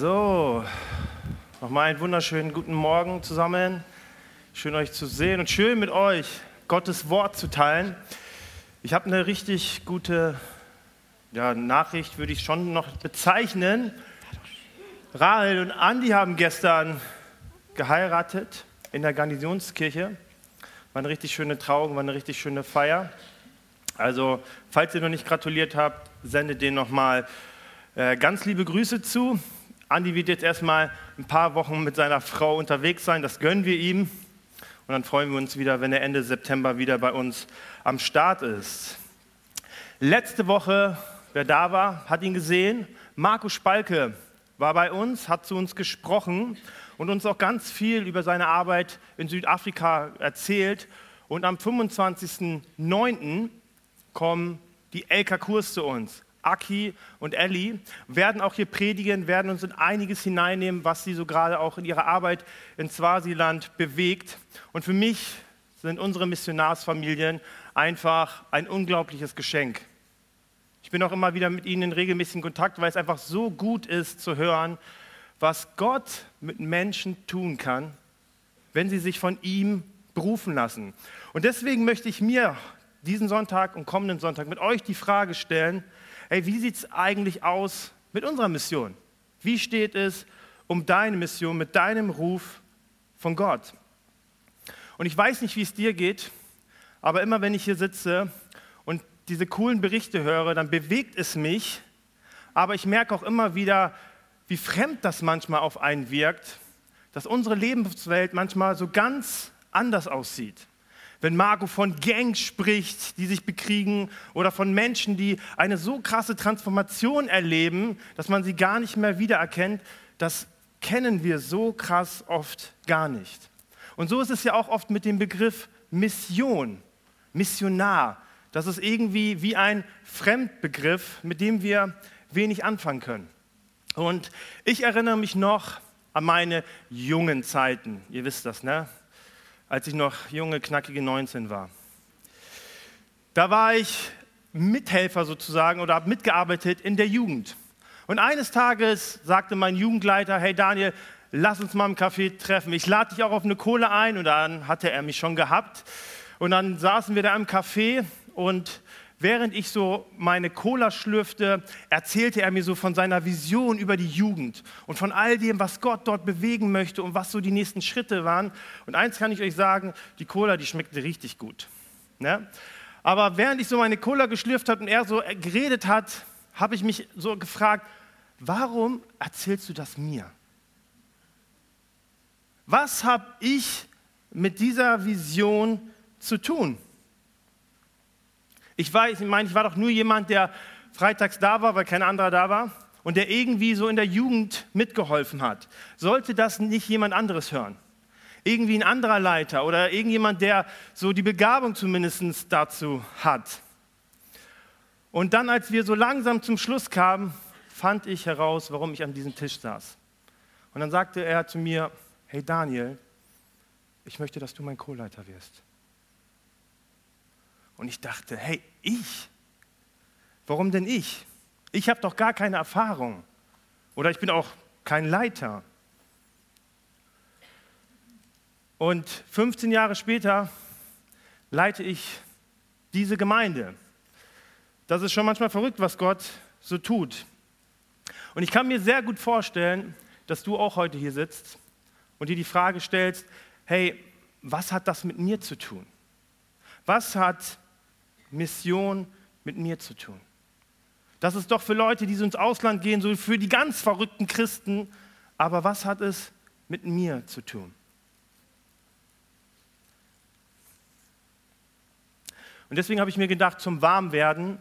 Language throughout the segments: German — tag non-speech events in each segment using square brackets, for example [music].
So, nochmal einen wunderschönen guten Morgen zusammen. Schön euch zu sehen und schön mit euch Gottes Wort zu teilen. Ich habe eine richtig gute ja, Nachricht, würde ich schon noch bezeichnen. Rahel und Andi haben gestern geheiratet in der Garnisonskirche. War eine richtig schöne Trauung, war eine richtig schöne Feier. Also, falls ihr noch nicht gratuliert habt, sendet denen nochmal äh, ganz liebe Grüße zu. Andi wird jetzt erstmal ein paar Wochen mit seiner Frau unterwegs sein, das gönnen wir ihm. Und dann freuen wir uns wieder, wenn er Ende September wieder bei uns am Start ist. Letzte Woche, wer da war, hat ihn gesehen. Markus Spalke war bei uns, hat zu uns gesprochen und uns auch ganz viel über seine Arbeit in Südafrika erzählt. Und am 25.09. kommen die LK-Kurs zu uns. Aki und Elli werden auch hier predigen, werden uns in einiges hineinnehmen, was sie so gerade auch in ihrer Arbeit in Swasiland bewegt. Und für mich sind unsere Missionarsfamilien einfach ein unglaubliches Geschenk. Ich bin auch immer wieder mit ihnen in regelmäßigen Kontakt, weil es einfach so gut ist zu hören, was Gott mit Menschen tun kann, wenn sie sich von ihm berufen lassen. Und deswegen möchte ich mir diesen Sonntag und kommenden Sonntag mit euch die Frage stellen, hey, wie sieht es eigentlich aus mit unserer Mission? Wie steht es um deine Mission, mit deinem Ruf von Gott? Und ich weiß nicht, wie es dir geht, aber immer wenn ich hier sitze und diese coolen Berichte höre, dann bewegt es mich, aber ich merke auch immer wieder, wie fremd das manchmal auf einen wirkt, dass unsere Lebenswelt manchmal so ganz anders aussieht. Wenn Marco von Gangs spricht, die sich bekriegen, oder von Menschen, die eine so krasse Transformation erleben, dass man sie gar nicht mehr wiedererkennt, das kennen wir so krass oft gar nicht. Und so ist es ja auch oft mit dem Begriff Mission, Missionar. Das ist irgendwie wie ein Fremdbegriff, mit dem wir wenig anfangen können. Und ich erinnere mich noch an meine jungen Zeiten. Ihr wisst das, ne? Als ich noch junge, knackige 19 war. Da war ich Mithelfer sozusagen oder habe mitgearbeitet in der Jugend. Und eines Tages sagte mein Jugendleiter, hey Daniel, lass uns mal im Café treffen. Ich lade dich auch auf eine Kohle ein. Und dann hatte er mich schon gehabt. Und dann saßen wir da im Café und Während ich so meine Cola schlürfte, erzählte er mir so von seiner Vision über die Jugend und von all dem, was Gott dort bewegen möchte und was so die nächsten Schritte waren. Und eins kann ich euch sagen, die Cola, die schmeckte richtig gut. Ne? Aber während ich so meine Cola geschlürft habe und er so geredet hat, habe ich mich so gefragt, warum erzählst du das mir? Was habe ich mit dieser Vision zu tun? Ich, war, ich meine, ich war doch nur jemand, der freitags da war, weil kein anderer da war und der irgendwie so in der Jugend mitgeholfen hat. Sollte das nicht jemand anderes hören? Irgendwie ein anderer Leiter oder irgendjemand, der so die Begabung zumindest dazu hat. Und dann, als wir so langsam zum Schluss kamen, fand ich heraus, warum ich an diesem Tisch saß. Und dann sagte er zu mir, hey Daniel, ich möchte, dass du mein Co-Leiter wirst. Und ich dachte, hey, ich? Warum denn ich? Ich habe doch gar keine Erfahrung. Oder ich bin auch kein Leiter. Und 15 Jahre später leite ich diese Gemeinde. Das ist schon manchmal verrückt, was Gott so tut. Und ich kann mir sehr gut vorstellen, dass du auch heute hier sitzt und dir die Frage stellst, hey, was hat das mit mir zu tun? Was hat Mission mit mir zu tun. Das ist doch für Leute, die so ins Ausland gehen, so für die ganz verrückten Christen. Aber was hat es mit mir zu tun? Und deswegen habe ich mir gedacht, zum Warmwerden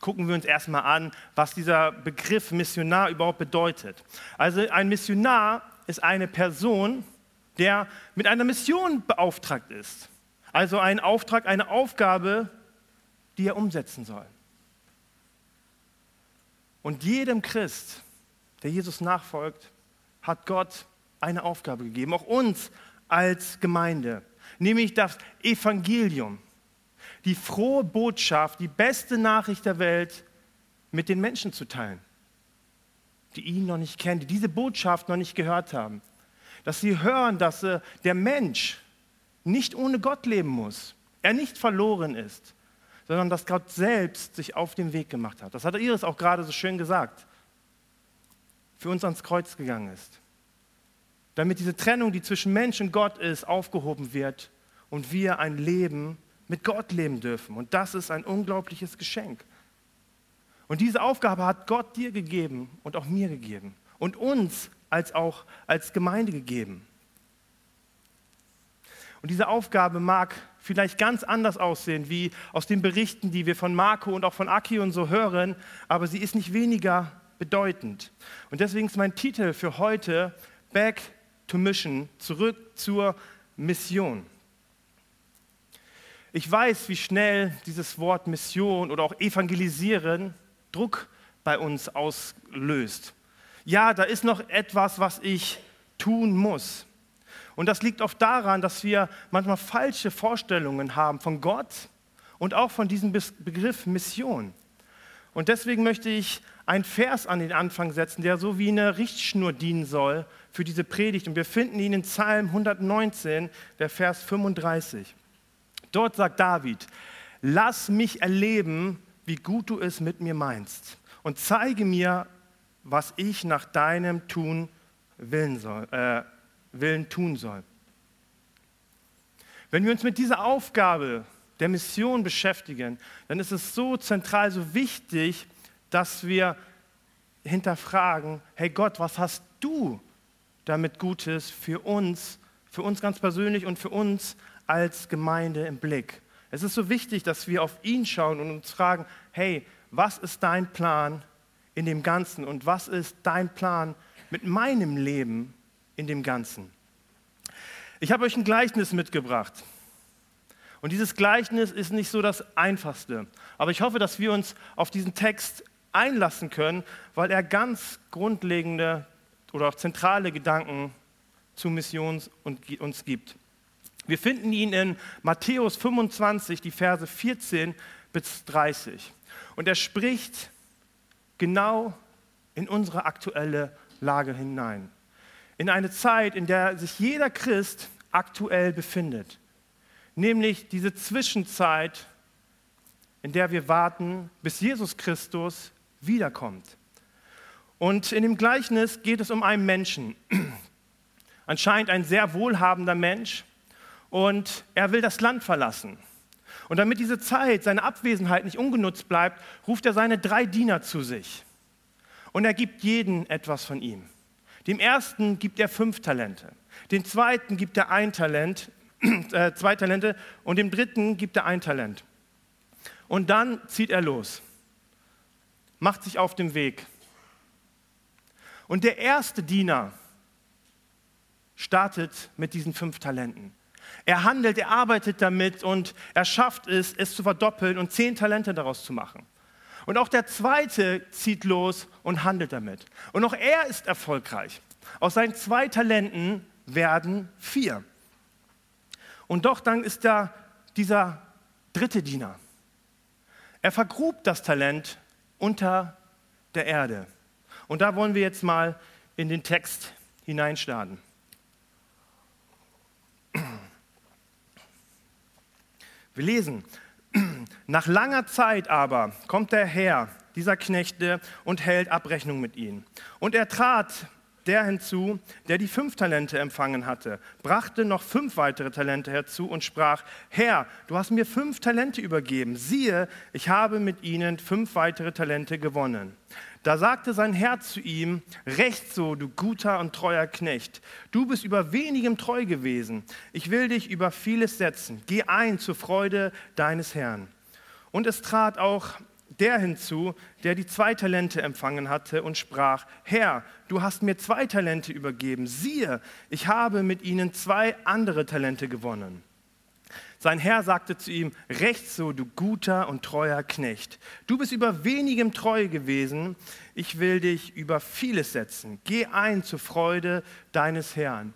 gucken wir uns erstmal an, was dieser Begriff Missionar überhaupt bedeutet. Also ein Missionar ist eine Person, der mit einer Mission beauftragt ist. Also ein Auftrag, eine Aufgabe, die er umsetzen soll. Und jedem Christ, der Jesus nachfolgt, hat Gott eine Aufgabe gegeben, auch uns als Gemeinde, nämlich das Evangelium, die frohe Botschaft, die beste Nachricht der Welt mit den Menschen zu teilen. die ihn noch nicht kennen, die diese Botschaft noch nicht gehört haben. Dass sie hören, dass äh, der Mensch nicht ohne Gott leben muss, er nicht verloren ist, sondern dass Gott selbst sich auf den Weg gemacht hat. Das hat Iris auch gerade so schön gesagt. Für uns ans Kreuz gegangen ist. Damit diese Trennung, die zwischen Mensch und Gott ist, aufgehoben wird und wir ein Leben mit Gott leben dürfen. Und das ist ein unglaubliches Geschenk. Und diese Aufgabe hat Gott dir gegeben und auch mir gegeben und uns als auch als Gemeinde gegeben. Und diese Aufgabe mag vielleicht ganz anders aussehen, wie aus den Berichten, die wir von Marco und auch von Aki und so hören, aber sie ist nicht weniger bedeutend. Und deswegen ist mein Titel für heute Back to Mission, zurück zur Mission. Ich weiß, wie schnell dieses Wort Mission oder auch Evangelisieren Druck bei uns auslöst. Ja, da ist noch etwas, was ich tun muss. Und das liegt oft daran, dass wir manchmal falsche Vorstellungen haben von Gott und auch von diesem Begriff Mission. Und deswegen möchte ich einen Vers an den Anfang setzen, der so wie eine Richtschnur dienen soll für diese Predigt. Und wir finden ihn in Psalm 119, der Vers 35. Dort sagt David, lass mich erleben, wie gut du es mit mir meinst und zeige mir, was ich nach deinem Tun willen, soll, äh, willen tun soll. Wenn wir uns mit dieser Aufgabe der Mission beschäftigen, dann ist es so zentral, so wichtig, dass wir hinterfragen, hey Gott, was hast du damit Gutes für uns, für uns ganz persönlich und für uns als Gemeinde im Blick? Es ist so wichtig, dass wir auf ihn schauen und uns fragen, hey, was ist dein Plan in dem Ganzen und was ist dein Plan mit meinem Leben in dem Ganzen? Ich habe euch ein Gleichnis mitgebracht. Und dieses Gleichnis ist nicht so das Einfachste. Aber ich hoffe, dass wir uns auf diesen Text einlassen können, weil er ganz grundlegende oder auch zentrale Gedanken zu Mission uns gibt. Wir finden ihn in Matthäus 25, die Verse 14 bis 30. Und er spricht genau in unsere aktuelle Lage hinein. In eine Zeit, in der sich jeder Christ aktuell befindet nämlich diese Zwischenzeit, in der wir warten, bis Jesus Christus wiederkommt. Und in dem Gleichnis geht es um einen Menschen, [clears throat] anscheinend ein sehr wohlhabender Mensch, und er will das Land verlassen. Und damit diese Zeit, seine Abwesenheit nicht ungenutzt bleibt, ruft er seine drei Diener zu sich. Und er gibt jeden etwas von ihm. Dem ersten gibt er fünf Talente, dem zweiten gibt er ein Talent [clears throat] äh, zwei Talente und dem dritten gibt er ein Talent. Und dann zieht er los, macht sich auf den Weg. Und der erste Diener startet mit diesen fünf Talenten. Er handelt, er arbeitet damit und er schafft es, es zu verdoppeln und zehn Talente daraus zu machen. Und auch der zweite zieht los und handelt damit. Und auch er ist erfolgreich. Aus seinen zwei Talenten werden vier. Und doch dann ist da dieser dritte Diener. Er vergrub das Talent unter der Erde. Und da wollen wir jetzt mal in den Text hineinstarten. Wir lesen, nach langer Zeit aber kommt der Herr dieser Knechte und hält Abrechnung mit ihnen. Und er trat der hinzu, der die fünf Talente empfangen hatte, brachte noch fünf weitere Talente herzu und sprach, Herr, du hast mir fünf Talente übergeben, siehe, ich habe mit ihnen fünf weitere Talente gewonnen. Da sagte sein Herr zu ihm, Recht so, du guter und treuer Knecht, du bist über wenigem treu gewesen, ich will dich über vieles setzen, geh ein zur Freude deines Herrn. Und es trat auch der hinzu, der die zwei Talente empfangen hatte und sprach, Herr, du hast mir zwei Talente übergeben, siehe, ich habe mit ihnen zwei andere Talente gewonnen. Sein Herr sagte zu ihm, recht so, du guter und treuer Knecht. Du bist über wenigem treu gewesen, ich will dich über vieles setzen. Geh ein zur Freude deines Herrn.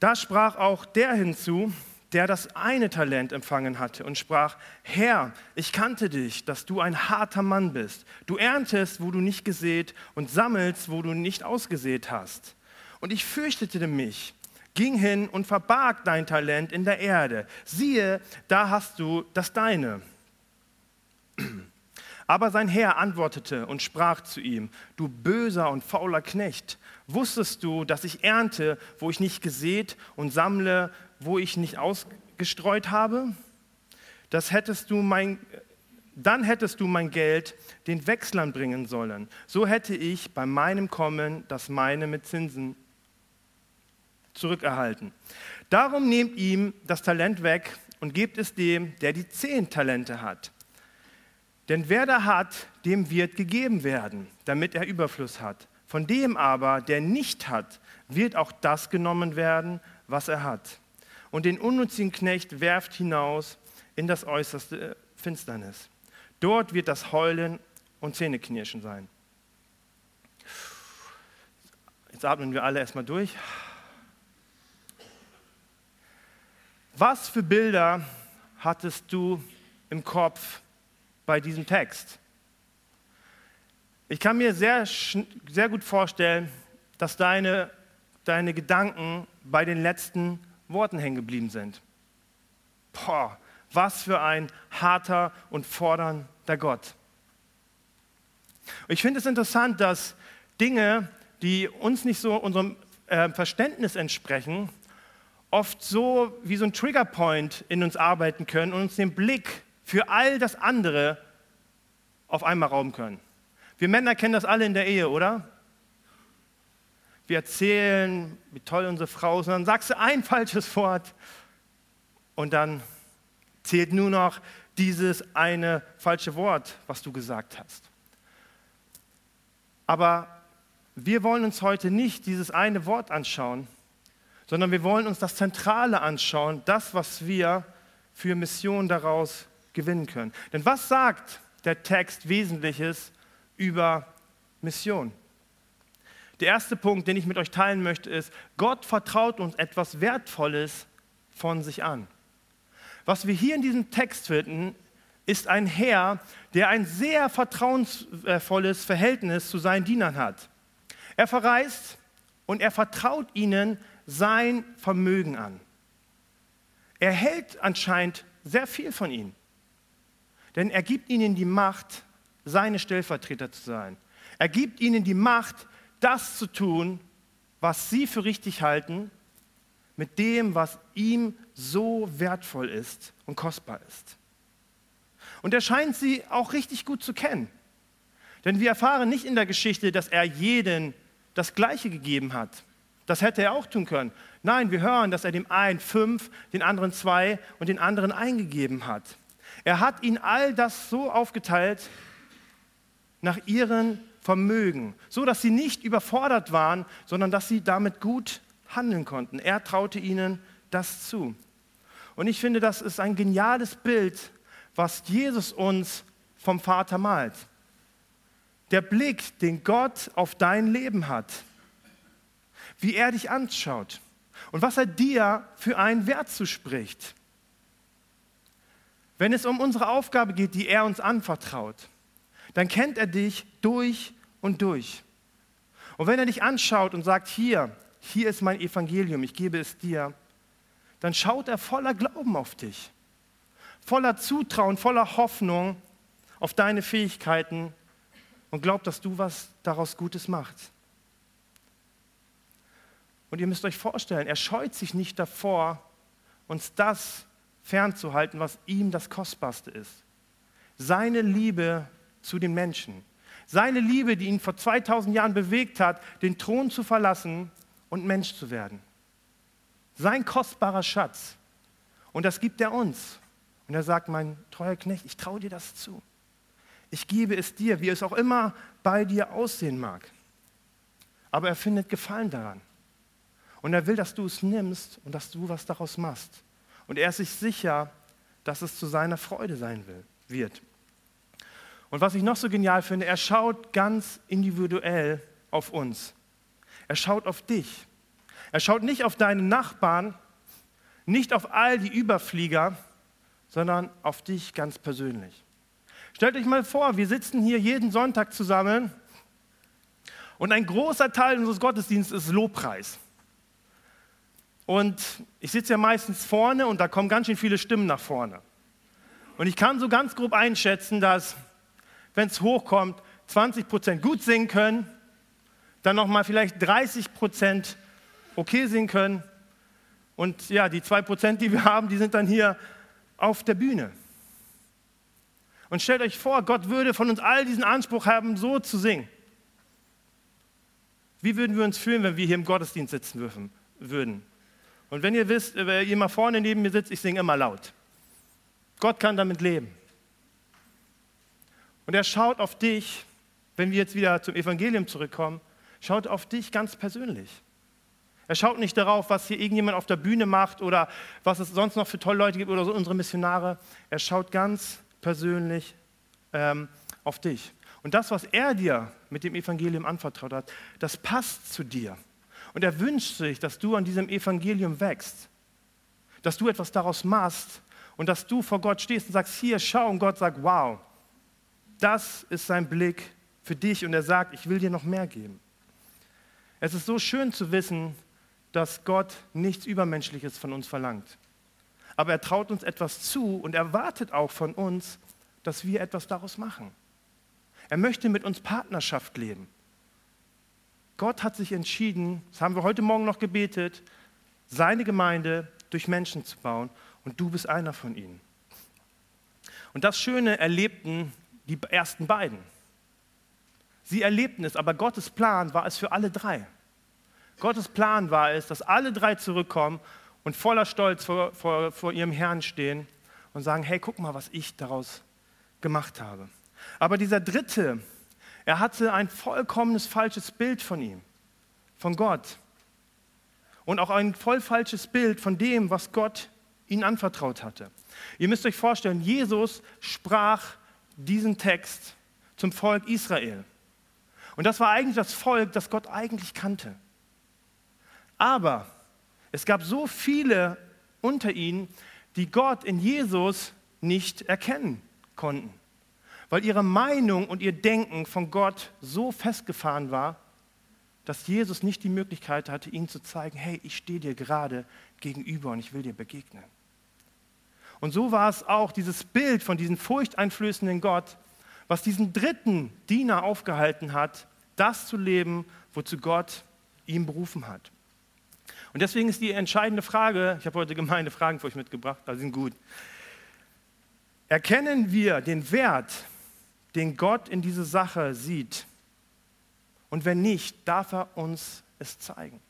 Da sprach auch der hinzu, der das eine Talent empfangen hatte und sprach, Herr, ich kannte dich, dass du ein harter Mann bist. Du erntest, wo du nicht gesät und sammelst, wo du nicht ausgesät hast. Und ich fürchtete mich, ging hin und verbarg dein Talent in der Erde. Siehe, da hast du das deine. [clears throat] Aber sein Herr antwortete und sprach zu ihm, du böser und fauler Knecht, wusstest du, dass ich ernte, wo ich nicht gesät und sammle, wo ich nicht ausgestreut habe? Das hättest du mein, dann hättest du mein Geld den Wechslern bringen sollen. So hätte ich bei meinem Kommen das meine mit Zinsen zurückerhalten. Darum nehmt ihm das Talent weg und gebt es dem, der die zehn Talente hat. Denn wer da hat, dem wird gegeben werden, damit er Überfluss hat. Von dem aber, der nicht hat, wird auch das genommen werden, was er hat. Und den unnützigen Knecht werft hinaus in das äußerste Finsternis. Dort wird das Heulen und Zähneknirschen sein. Jetzt atmen wir alle erstmal durch. Was für Bilder hattest du im Kopf bei diesem Text? Ich kann mir sehr, sehr gut vorstellen, dass deine, deine Gedanken bei den letzten Worten hängen geblieben sind. Boah, was für ein harter und fordernder Gott. Ich finde es interessant, dass Dinge, die uns nicht so unserem äh, Verständnis entsprechen, oft so wie so ein Triggerpoint in uns arbeiten können und uns den Blick für all das andere auf einmal rauben können. Wir Männer kennen das alle in der Ehe, oder? Wir erzählen, wie toll unsere Frau ist, und dann sagst du ein falsches Wort und dann zählt nur noch dieses eine falsche Wort, was du gesagt hast. Aber wir wollen uns heute nicht dieses eine Wort anschauen, sondern wir wollen uns das Zentrale anschauen, das, was wir für Mission daraus gewinnen können. Denn was sagt der Text Wesentliches über Mission? Der erste Punkt, den ich mit euch teilen möchte, ist, Gott vertraut uns etwas Wertvolles von sich an. Was wir hier in diesem Text finden, ist ein Herr, der ein sehr vertrauensvolles Verhältnis zu seinen Dienern hat. Er verreist und er vertraut ihnen sein Vermögen an. Er hält anscheinend sehr viel von ihnen, denn er gibt ihnen die Macht, seine Stellvertreter zu sein. Er gibt ihnen die Macht, das zu tun, was sie für richtig halten, mit dem, was ihm so wertvoll ist und kostbar ist. Und er scheint sie auch richtig gut zu kennen. Denn wir erfahren nicht in der Geschichte, dass er jeden das Gleiche gegeben hat. Das hätte er auch tun können. Nein, wir hören, dass er dem einen fünf, den anderen zwei und den anderen eingegeben hat. Er hat ihnen all das so aufgeteilt nach ihren Vermögen, so dass sie nicht überfordert waren, sondern dass sie damit gut handeln konnten. Er traute ihnen das zu. Und ich finde, das ist ein geniales Bild, was Jesus uns vom Vater malt. Der Blick, den Gott auf dein Leben hat wie er dich anschaut und was er dir für einen Wert zuspricht. Wenn es um unsere Aufgabe geht, die er uns anvertraut, dann kennt er dich durch und durch. Und wenn er dich anschaut und sagt, hier, hier ist mein Evangelium, ich gebe es dir, dann schaut er voller Glauben auf dich, voller Zutrauen, voller Hoffnung auf deine Fähigkeiten und glaubt, dass du was daraus Gutes machst. Und ihr müsst euch vorstellen, er scheut sich nicht davor, uns das fernzuhalten, was ihm das Kostbarste ist. Seine Liebe zu den Menschen. Seine Liebe, die ihn vor 2000 Jahren bewegt hat, den Thron zu verlassen und Mensch zu werden. Sein kostbarer Schatz. Und das gibt er uns. Und er sagt, mein treuer Knecht, ich traue dir das zu. Ich gebe es dir, wie es auch immer bei dir aussehen mag. Aber er findet Gefallen daran. Und er will, dass du es nimmst und dass du was daraus machst. Und er ist sich sicher, dass es zu seiner Freude sein will, wird. Und was ich noch so genial finde, er schaut ganz individuell auf uns. Er schaut auf dich. Er schaut nicht auf deinen Nachbarn, Nicht auf all die Überflieger, sondern auf dich ganz persönlich. Stellt euch mal vor, wir sitzen hier jeden Sonntag zusammen und ein großer Teil unseres Gottesdienstes ist Lobpreis. Und ich sitze ja meistens vorne und da kommen ganz schön viele Stimmen nach vorne. Und ich kann so ganz grob einschätzen, dass, wenn es hochkommt, 20 Prozent gut singen können, dann nochmal vielleicht 30 Prozent okay singen können. Und ja, die 2 Prozent, die wir haben, die sind dann hier auf der Bühne. Und stellt euch vor, Gott würde von uns all diesen Anspruch haben, so zu singen. Wie würden wir uns fühlen, wenn wir hier im Gottesdienst sitzen würden? Und wenn ihr wisst, wer jemand vorne neben mir sitzt, ich singe immer laut. Gott kann damit leben. Und er schaut auf dich, wenn wir jetzt wieder zum Evangelium zurückkommen, schaut auf dich ganz persönlich. Er schaut nicht darauf, was hier irgendjemand auf der Bühne macht oder was es sonst noch für tolle Leute gibt oder so unsere Missionare. Er schaut ganz persönlich ähm, auf dich. Und das, was er dir mit dem Evangelium anvertraut hat, das passt zu dir. Und er wünscht sich, dass du an diesem Evangelium wächst, dass du etwas daraus machst und dass du vor Gott stehst und sagst, hier, schau, und Gott sagt, wow, das ist sein Blick für dich und er sagt, ich will dir noch mehr geben. Es ist so schön zu wissen, dass Gott nichts Übermenschliches von uns verlangt. Aber er traut uns etwas zu und erwartet auch von uns, dass wir etwas daraus machen. Er möchte mit uns Partnerschaft leben. Gott hat sich entschieden, das haben wir heute Morgen noch gebetet, seine Gemeinde durch Menschen zu bauen und du bist einer von ihnen. Und das Schöne erlebten die ersten beiden. Sie erlebten es, aber Gottes Plan war es für alle drei. Gottes Plan war es, dass alle drei zurückkommen und voller Stolz vor, vor, vor ihrem Herrn stehen und sagen, hey, guck mal, was ich daraus gemacht habe. Aber dieser dritte, er hatte ein vollkommenes falsches Bild von ihm, von Gott. Und auch ein voll falsches Bild von dem, was Gott ihnen anvertraut hatte. Ihr müsst euch vorstellen, Jesus sprach diesen Text zum Volk Israel. Und das war eigentlich das Volk, das Gott eigentlich kannte. Aber es gab so viele unter ihnen, die Gott in Jesus nicht erkennen konnten weil ihre Meinung und ihr Denken von Gott so festgefahren war, dass Jesus nicht die Möglichkeit hatte, ihnen zu zeigen, hey, ich stehe dir gerade gegenüber und ich will dir begegnen. Und so war es auch dieses Bild von diesem furchteinflößenden Gott, was diesen dritten Diener aufgehalten hat, das zu leben, wozu Gott ihn berufen hat. Und deswegen ist die entscheidende Frage, ich habe heute gemeine Fragen für euch mitgebracht, die sind gut. Erkennen wir den Wert den Gott in diese Sache sieht? Und wenn nicht, darf er uns es zeigen.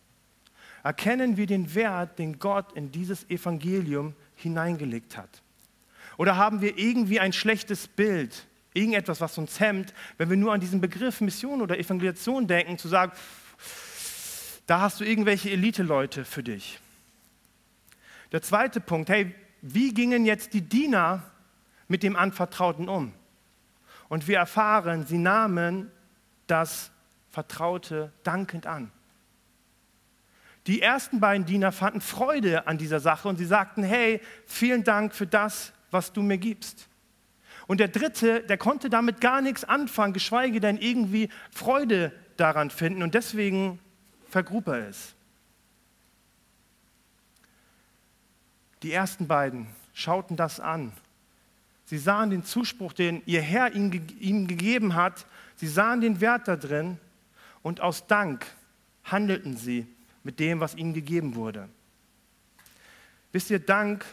Erkennen wir den Wert, den Gott in dieses Evangelium hineingelegt hat? Oder haben wir irgendwie ein schlechtes Bild, irgendetwas, was uns hemmt, wenn wir nur an diesen Begriff Mission oder Evangelisation denken, zu sagen, da hast du irgendwelche Elite-Leute für dich. Der zweite Punkt, hey, wie gingen jetzt die Diener mit dem Anvertrauten um? Und wir erfahren, sie nahmen das Vertraute dankend an. Die ersten beiden Diener fanden Freude an dieser Sache und sie sagten, hey, vielen Dank für das, was du mir gibst. Und der dritte, der konnte damit gar nichts anfangen, geschweige denn irgendwie Freude daran finden und deswegen vergrub er es. Die ersten beiden schauten das an Sie sahen den Zuspruch, den ihr Herr ihnen, gegeben hat. Sie sahen den Wert da drin und aus Dank handelten sie mit dem, was ihnen gegeben wurde. Wisst ihr, Dank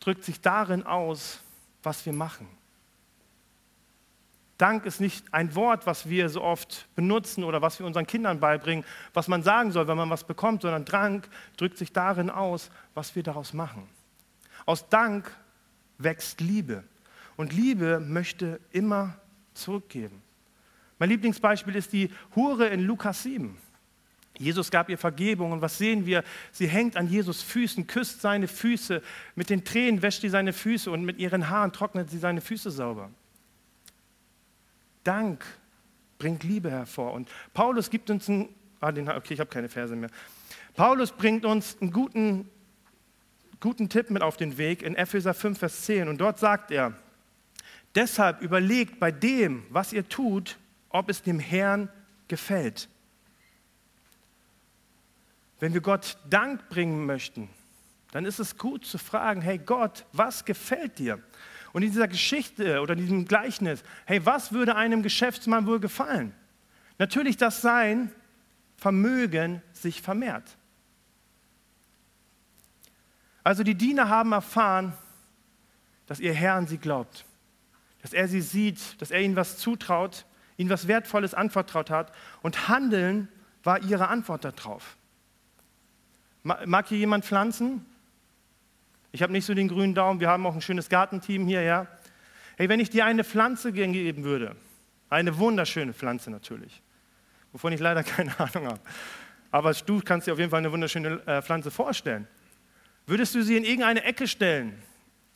drückt sich darin aus, was wir machen. Dank ist nicht ein Wort, was wir so oft benutzen oder was wir unseren Kindern beibringen, was man sagen soll, wenn man was bekommt, sondern Dank drückt sich darin aus, was wir daraus machen. Aus Dank wächst Liebe. Und Liebe möchte immer zurückgeben. Mein Lieblingsbeispiel ist die Hure in Lukas 7. Jesus gab ihr Vergebung und was sehen wir? Sie hängt an Jesus Füßen, küsst seine Füße, mit den Tränen wäscht sie seine Füße und mit ihren Haaren trocknet sie seine Füße sauber. Dank bringt Liebe hervor und Paulus gibt uns einen, ah, den, okay, ich habe keine Verse mehr. Paulus bringt uns einen guten guten Tipp mit auf den Weg in Epheser 5, Vers 10. Und dort sagt er, deshalb überlegt bei dem, was ihr tut, ob es dem Herrn gefällt. Wenn wir Gott Dank bringen möchten, dann ist es gut zu fragen, hey Gott, was gefällt dir? Und in dieser Geschichte oder in diesem Gleichnis, hey, was würde einem Geschäftsmann wohl gefallen? Natürlich, dass sein Vermögen sich vermehrt. Also die Diener haben erfahren, dass ihr Herr an sie glaubt, dass er sie sieht, dass er ihnen was zutraut, ihnen was Wertvolles anvertraut hat und Handeln war ihre Antwort darauf. Mag hier jemand pflanzen? Ich habe nicht so den grünen Daumen, wir haben auch ein schönes Gartenteam hier, ja. Hey, wenn ich dir eine Pflanze geben würde, eine wunderschöne Pflanze natürlich, wovon ich leider [laughs] keine Ahnung habe, aber du kannst dir auf jeden Fall eine wunderschöne äh, Pflanze vorstellen. Würdest du sie in irgendeine Ecke stellen,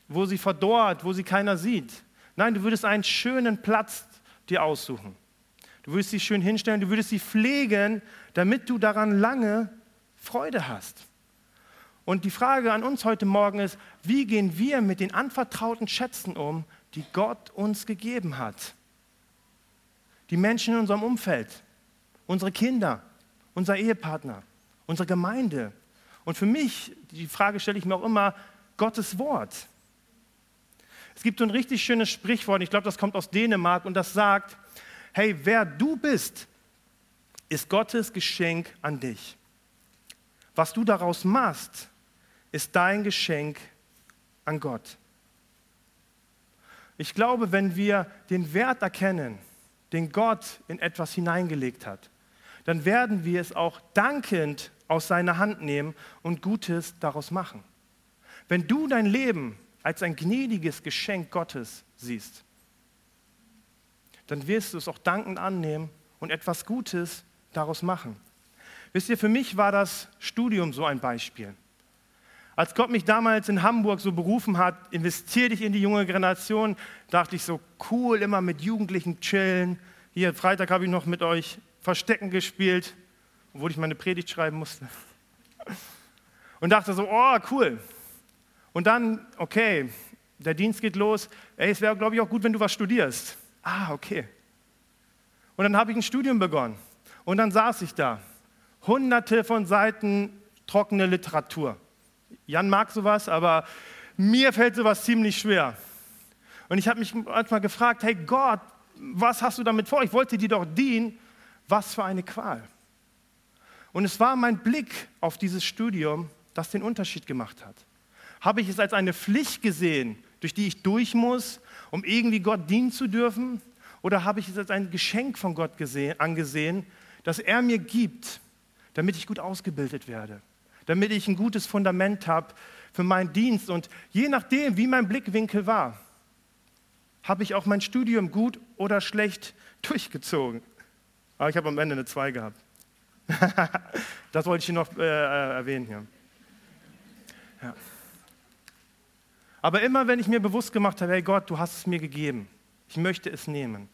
wo sie verdorrt, wo sie keiner sieht? Nein, du würdest einen schönen Platz dir aussuchen. Du würdest sie schön hinstellen, du würdest sie pflegen, damit du daran lange Freude hast. Und die Frage an uns heute Morgen ist, wie gehen wir mit den anvertrauten Schätzen um, die Gott uns gegeben hat? Die Menschen in unserem Umfeld, unsere Kinder, unser Ehepartner, unsere Gemeinde. Und für mich, die Frage stelle ich mir auch immer, Gottes Wort. Es gibt so ein richtig schönes Sprichwort, ich glaube, das kommt aus Dänemark und das sagt, hey, wer du bist, ist Gottes Geschenk an dich. Was du daraus machst, ist dein Geschenk an Gott. Ich glaube, wenn wir den Wert erkennen, den Gott in etwas hineingelegt hat, dann werden wir es auch dankend aus seiner Hand nehmen und Gutes daraus machen. Wenn du dein Leben als ein gnädiges Geschenk Gottes siehst, dann wirst du es auch dankend annehmen und etwas Gutes daraus machen. Wisst ihr, für mich war das Studium so ein Beispiel. Als Gott mich damals in Hamburg so berufen hat, investiere dich in die junge Generation, dachte ich so, cool, immer mit Jugendlichen chillen. Hier, Freitag habe ich noch mit euch Verstecken gespielt, obwohl ich meine Predigt schreiben musste. Und dachte so, oh, cool. Und dann, okay, der Dienst geht los. Ey, es wäre, glaube ich, auch gut, wenn du was studierst. Ah, okay. Und dann habe ich ein Studium begonnen. Und dann saß ich da. Hunderte von Seiten trockene Literatur. Jan mag sowas, aber mir fällt sowas ziemlich schwer. Und ich habe mich manchmal gefragt, hey Gott, was hast du damit vor? Ich wollte dir doch dienen. Was für eine Qual. Und es war mein Blick auf dieses Studium, das den Unterschied gemacht hat. Habe ich es als eine Pflicht gesehen, durch die ich durch muss, um irgendwie Gott dienen zu dürfen? Oder habe ich es als ein Geschenk von Gott gesehen, angesehen, das er mir gibt, damit ich gut ausgebildet werde? damit ich ein gutes Fundament habe für meinen Dienst. Und je nachdem, wie mein Blickwinkel war, habe ich auch mein Studium gut oder schlecht [laughs] durchgezogen. Aber ich habe am Ende eine 2 gehabt. [laughs] das wollte ich noch äh, äh, erwähnen hier. Ja. Aber immer wenn ich mir bewusst gemacht habe, hey Gott, du hast es mir gegeben, ich möchte es nehmen,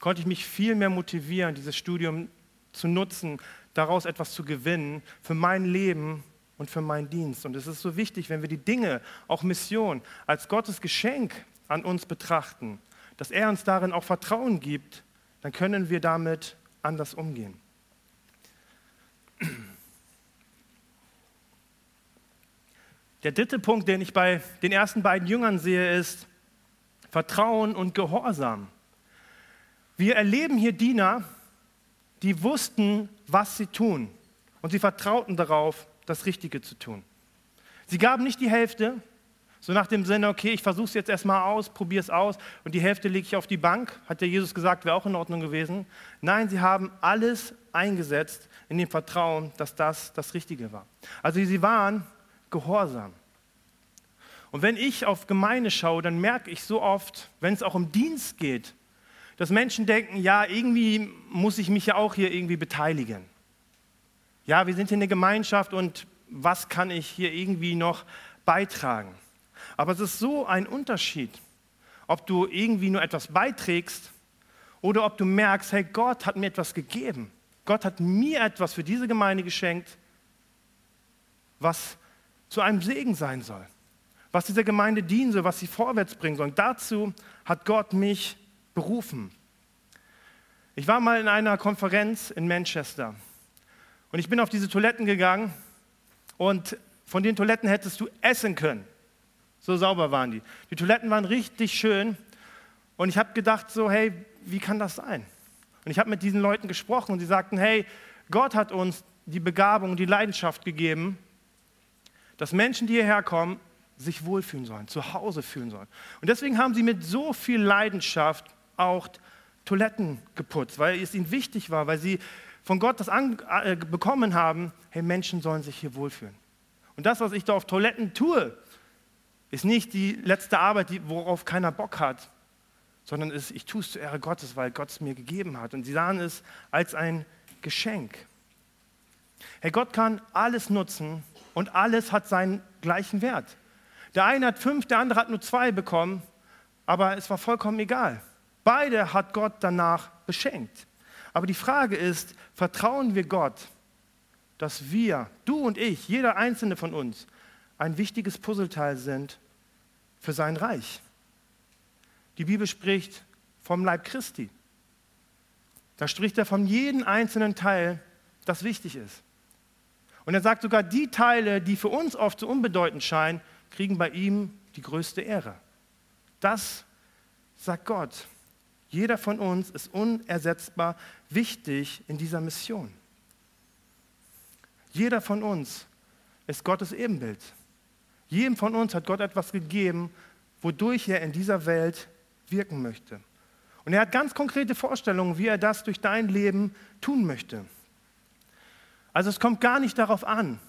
konnte ich mich viel mehr motivieren, dieses Studium zu nutzen, daraus etwas zu gewinnen für mein Leben und für meinen Dienst. Und es ist so wichtig, wenn wir die Dinge, auch Mission, als Gottes Geschenk an uns betrachten, dass er uns darin auch Vertrauen gibt, dann können wir damit anders umgehen. Der dritte Punkt, den ich bei den ersten beiden Jüngern sehe, ist Vertrauen und Gehorsam. Wir erleben hier Diener, die wussten, was sie tun. Und sie vertrauten darauf, das Richtige zu tun. Sie gaben nicht die Hälfte, so nach dem Sinne, okay, ich versuche es jetzt erstmal aus, probiere es aus und die Hälfte lege ich auf die Bank, hat ja Jesus gesagt, wäre auch in Ordnung gewesen. Nein, sie haben alles eingesetzt in dem Vertrauen, dass das das Richtige war. Also sie waren gehorsam. Und wenn ich auf Gemeinde schaue, dann merke ich so oft, wenn es auch um Dienst geht, dass Menschen denken, ja, irgendwie muss ich mich ja auch hier irgendwie beteiligen. Ja, wir sind hier eine Gemeinschaft und was kann ich hier irgendwie noch beitragen? Aber es ist so ein Unterschied, ob du irgendwie nur etwas beiträgst oder ob du merkst, hey, Gott hat mir etwas gegeben. Gott hat mir etwas für diese Gemeinde geschenkt, was zu einem Segen sein soll, was dieser Gemeinde dienen soll, was sie vorwärts bringen soll. Und dazu hat Gott mich berufen. Ich war mal in einer Konferenz in Manchester und ich bin auf diese Toiletten gegangen und von den Toiletten hättest du essen können. So sauber waren die. Die Toiletten waren richtig schön und ich habe gedacht so, hey, wie kann das sein? Und ich habe mit diesen Leuten gesprochen und sie sagten, hey, Gott hat uns die Begabung, die Leidenschaft gegeben, dass Menschen, die hierher kommen, sich wohlfühlen sollen, zu Hause fühlen sollen. Und deswegen haben sie mit so viel Leidenschaft auch Toiletten geputzt, weil es ihnen wichtig war, weil sie von Gott das an, äh, bekommen haben, hey, Menschen sollen sich hier wohlfühlen. Und das, was ich da auf Toiletten tue, ist nicht die letzte Arbeit, die, worauf keiner Bock hat, sondern ist, ich tue es zur Ehre Gottes, weil Gott es mir gegeben hat. Und sie sahen es als ein Geschenk. Hey, Gott kann alles nutzen und alles hat seinen gleichen Wert. Der eine hat fünf, der andere hat nur zwei bekommen, aber es war vollkommen egal. Beide hat Gott danach beschenkt. Aber die Frage ist, vertrauen wir Gott, dass wir, du und ich, jeder einzelne von uns, ein wichtiges Puzzleteil sind für sein Reich? Die Bibel spricht vom Leib Christi. Da spricht er von jedem einzelnen Teil, das wichtig ist. Und er sagt sogar, die Teile, die für uns oft so unbedeutend scheinen, kriegen bei ihm die größte Ehre. Das sagt Gott. Jeder von uns ist unersetzbar wichtig in dieser Mission. Jeder von uns ist Gottes Ebenbild. Jedem von uns hat Gott etwas gegeben, wodurch er in dieser Welt wirken möchte. Und er hat ganz konkrete Vorstellungen, wie er das durch dein Leben tun möchte. Also es kommt gar nicht darauf an,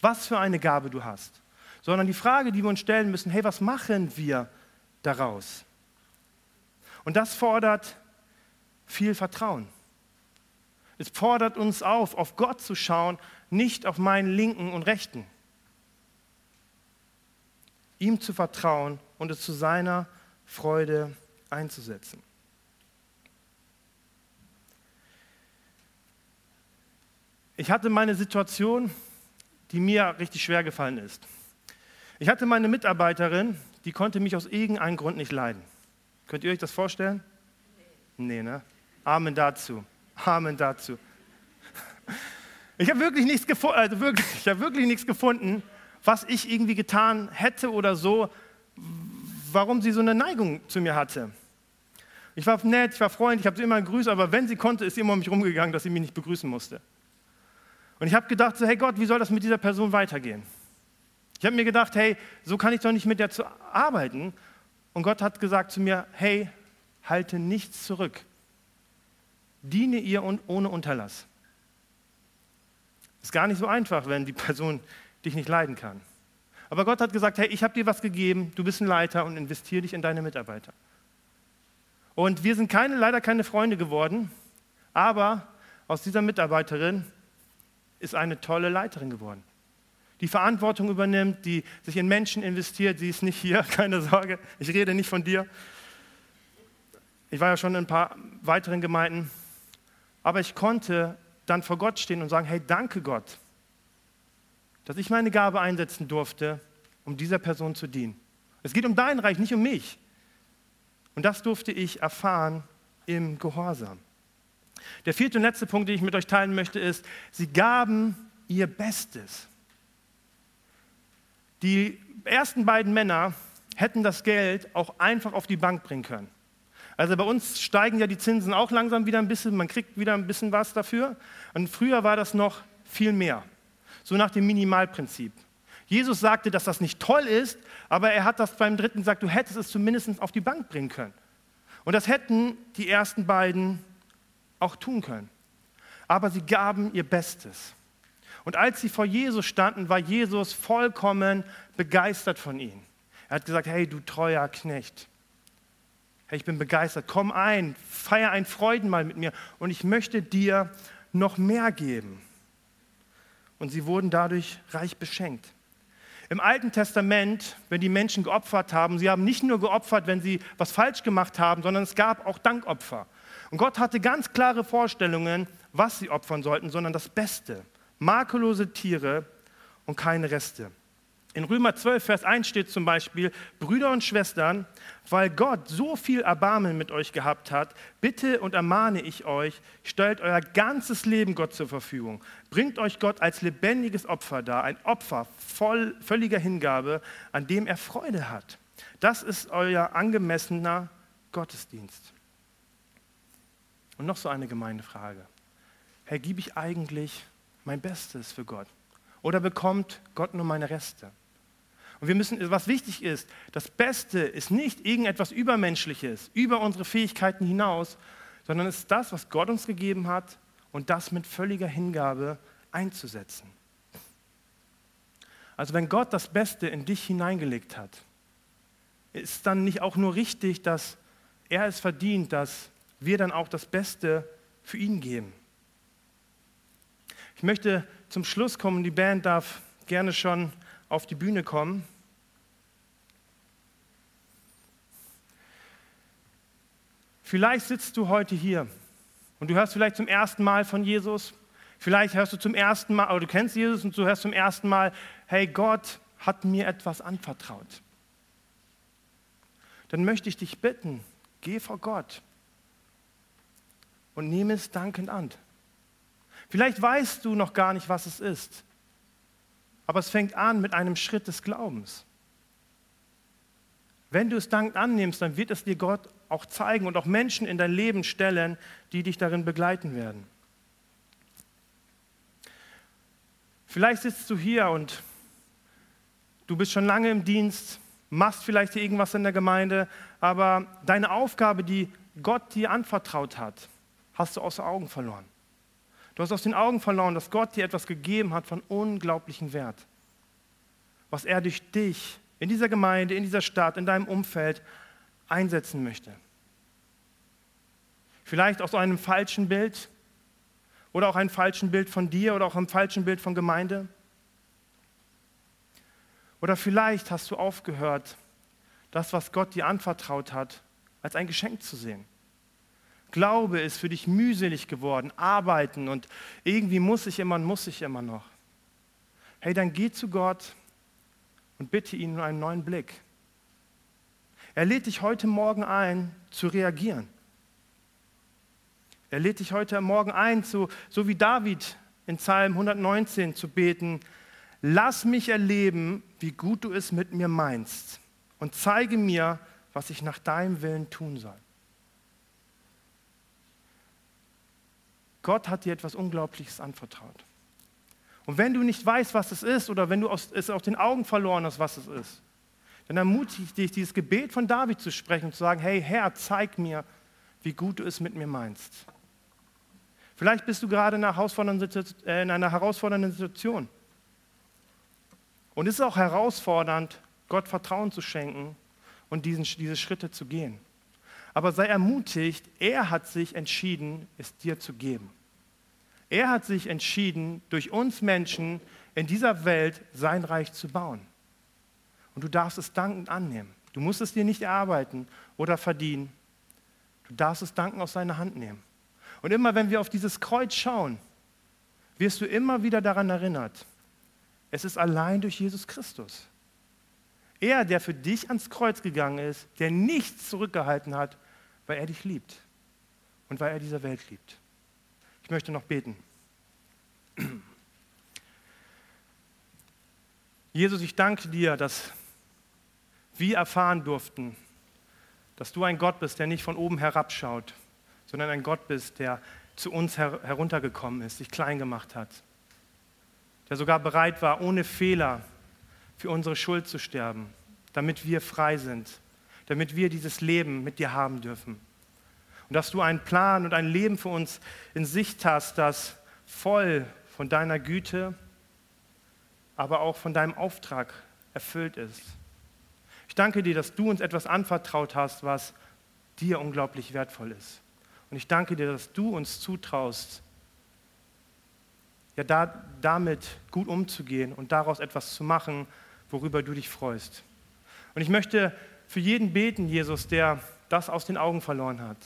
was für eine Gabe du hast, sondern die Frage, die wir uns stellen müssen, hey, was machen wir daraus? Und das fordert viel Vertrauen. Es fordert uns auf, auf Gott zu schauen, nicht auf meinen linken und rechten. Ihm zu vertrauen und es zu seiner Freude einzusetzen. Ich hatte meine Situation, die mir richtig schwer gefallen ist. Ich hatte meine Mitarbeiterin, die konnte mich aus irgendeinem Grund nicht leiden. Könnt ihr euch das vorstellen? Nee, ne? Amen dazu. Amen dazu. [laughs] Ich habe wirklich nichts gefunden, also wirklich, ich wirklich nichts gefunden, was ich irgendwie getan hätte oder so, warum sie so eine Neigung zu mir hatte. Ich war nett, ich war freundlich, ich habe sie immer gegrüßt, aber wenn sie konnte, ist sie immer um mich rumgegangen, dass sie mich nicht begrüßen musste. Und ich habe gedacht, so, hey Gott, wie soll das mit dieser Person weitergehen? Ich habe mir gedacht, hey, so kann ich doch nicht mit der zu arbeiten. Und Gott hat gesagt zu mir, hey, halte nichts zurück. Diene ihr ohne Unterlass. Ist gar nicht so einfach, wenn die Person dich nicht leiden kann. Aber Gott hat gesagt, hey, ich habe dir was gegeben, du bist ein Leiter und investiere dich in deine Mitarbeiter. Und wir sind keine, leider keine Freunde geworden, aber aus dieser Mitarbeiterin ist eine tolle Leiterin geworden. Die Verantwortung übernimmt, die sich in Menschen investiert, sie ist nicht hier, [laughs] keine Sorge, ich rede nicht von dir. Ich war ja schon in ein paar weiteren Gemeinden, aber ich konnte dann vor Gott stehen und sagen, hey, danke Gott, dass ich meine Gabe einsetzen durfte, um dieser Person zu dienen. Es geht um dein Reich, nicht um mich. Und das durfte ich erfahren im Gehorsam. Der vierte und letzte Punkt, den ich mit euch teilen möchte, ist, sie gaben ihr Bestes. Die ersten beiden Männer hätten das Geld auch einfach auf die Bank bringen können. Also bei uns steigen ja die Zinsen auch langsam wieder ein bisschen, man kriegt wieder ein bisschen was dafür. Und früher war das noch viel mehr so nach dem Minimalprinzip. Jesus sagte, dass das nicht toll ist, aber er hat das beim dritten gesagt, du hättest es zumindest auf die Bank bringen können. Und das hätten die ersten beiden auch tun können. Aber sie gaben ihr Bestes. Und als sie vor Jesus standen, war Jesus vollkommen begeistert von ihnen. Er hat gesagt, hey, du treuer Knecht. Hey, ich bin begeistert. Komm ein, feier ein Freudenmal mit mir und ich möchte dir noch mehr geben und sie wurden dadurch reich beschenkt. Im Alten Testament, wenn die Menschen geopfert haben, sie haben nicht nur geopfert, wenn sie was falsch gemacht haben, sondern es gab auch Dankopfer. Und Gott hatte ganz klare Vorstellungen, was sie opfern sollten, sondern das Beste. Makellose Tiere und keine Reste. In Römer 12, Vers 1 steht zum Beispiel, Brüder und Schwestern, weil Gott so viel Erbarmen mit euch gehabt hat, bitte und ermahne ich euch, stellt euer ganzes Leben Gott zur Verfügung. Bringt euch Gott als lebendiges Opfer dar, ein Opfer voll, völliger Hingabe, an dem er Freude hat. Das ist euer angemessener Gottesdienst. Und noch so eine gemeine Frage. Herr, gebe ich eigentlich mein Bestes für Gott? Oder bekommt Gott nur meine Reste? Und wir müssen, was wichtig ist, das Beste ist nicht irgendetwas Übermenschliches, über unsere Fähigkeiten hinaus, sondern es ist das, was Gott uns gegeben hat und das mit völliger Hingabe einzusetzen. Also wenn Gott das Beste in dich hineingelegt hat, ist dann nicht auch nur richtig, dass er es verdient, dass wir dann auch das Beste für ihn geben. Ich möchte zum Schluss kommen, die Band darf gerne schon auf die Bühne kommen. Vielleicht sitzt du heute hier und du hörst vielleicht zum ersten Mal von Jesus. Vielleicht hörst du zum ersten Mal, oder du kennst Jesus und du hörst zum ersten Mal, hey, Gott hat mir etwas anvertraut. Dann möchte ich dich bitten, geh vor Gott und nehme es dankend an. Vielleicht weißt du noch gar nicht, was es ist. Aber es fängt an mit einem Schritt des Glaubens. Wenn du es dankend annimmst, dann wird es dir Gott auch zeigen und auch Menschen in dein Leben stellen, die dich darin begleiten werden. Vielleicht sitzt du hier und du bist schon lange im Dienst, machst vielleicht hier irgendwas in der Gemeinde, aber deine Aufgabe, die Gott dir anvertraut hat, hast du aus den Augen verloren. Du hast aus den Augen verloren, dass Gott dir etwas gegeben hat von unglaublichem Wert. Was er durch dich in dieser Gemeinde, in dieser Stadt, in deinem Umfeld einsetzen möchte. Vielleicht aus einem falschen Bild oder auch einem falschen Bild von dir oder auch einem falschen Bild von Gemeinde. Oder vielleicht hast du aufgehört, das, was Gott dir anvertraut hat, als ein Geschenk zu sehen. Glaube ist für dich mühselig geworden, arbeiten und irgendwie muss ich immer und muss ich immer noch. Hey, dann geh zu Gott und bitte ihn um einen neuen Blick. Er lädt dich heute Morgen ein, zu reagieren. Er lädt dich heute Morgen ein, zu, so wie David in Psalm 119 zu beten, lass mich erleben, wie gut du es mit mir meinst und zeige mir, was ich nach deinem Willen tun soll. Gott hat dir etwas Unglaubliches anvertraut. Und wenn du nicht weißt, was es ist, oder wenn du es aus den Augen verloren hast, was es ist, dann ermutige ich dich, dieses Gebet von David zu sprechen und zu sagen, hey Herr, zeig mir, wie gut du es mit mir meinst. Vielleicht bist du gerade in einer herausfordernden Situation. Und es ist auch herausfordernd, Gott Vertrauen zu schenken und diesen, diese Schritte zu gehen. Aber sei ermutigt, er hat sich entschieden, es dir zu geben. Er hat sich entschieden, durch uns Menschen in dieser Welt sein Reich zu bauen. Und du darfst es dankend annehmen. Du musst es dir nicht erarbeiten oder verdienen. Du darfst es danken aus seiner Hand nehmen. Und immer wenn wir auf dieses Kreuz schauen, wirst du immer wieder daran erinnert, es ist allein durch Jesus Christus. Er, der für dich ans Kreuz gegangen ist, der nichts zurückgehalten hat, weil er dich liebt und weil er diese Welt liebt. Ich möchte noch beten. Jesus, ich danke dir, dass wir erfahren durften, dass du ein Gott bist, der nicht von oben herabschaut, sondern ein Gott bist, der zu uns her heruntergekommen ist, sich klein gemacht hat, der sogar bereit war, ohne Fehler für unsere Schuld zu sterben, damit wir frei sind, damit wir dieses Leben mit dir haben dürfen. Und dass du einen Plan und ein Leben für uns in Sicht hast, das voll von deiner Güte, aber auch von deinem Auftrag erfüllt ist. Ich danke dir, dass du uns etwas anvertraut hast, was dir unglaublich wertvoll ist. Und ich danke dir, dass du uns zutraust, ja, da, damit gut umzugehen und daraus etwas zu machen, worüber du dich freust. Und ich möchte für jeden beten, Jesus, der das aus den Augen verloren hat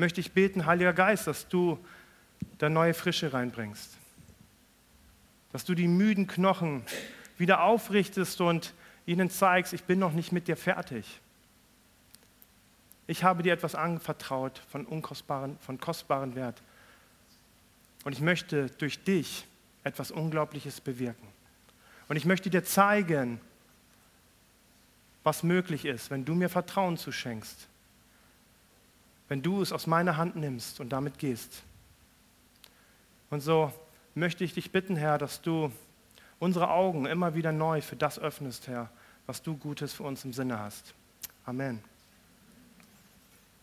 möchte ich beten, Heiliger Geist, dass du da neue Frische reinbringst. dass du die müden Knochen wieder aufrichtest und ihnen zeigst, ich bin noch nicht mit dir fertig. Ich habe dir etwas anvertraut von unkostbaren, von kostbaren Wert. Und ich möchte durch dich etwas Unglaubliches bewirken. Und ich möchte dir zeigen, was möglich ist, wenn du mir Vertrauen zuschenkst, wenn du es aus meiner Hand nimmst und damit gehst. Und so möchte ich dich bitten, Herr, dass du unsere Augen immer wieder neu für das öffnest, Herr, was du Gutes für uns im Sinne hast. Amen.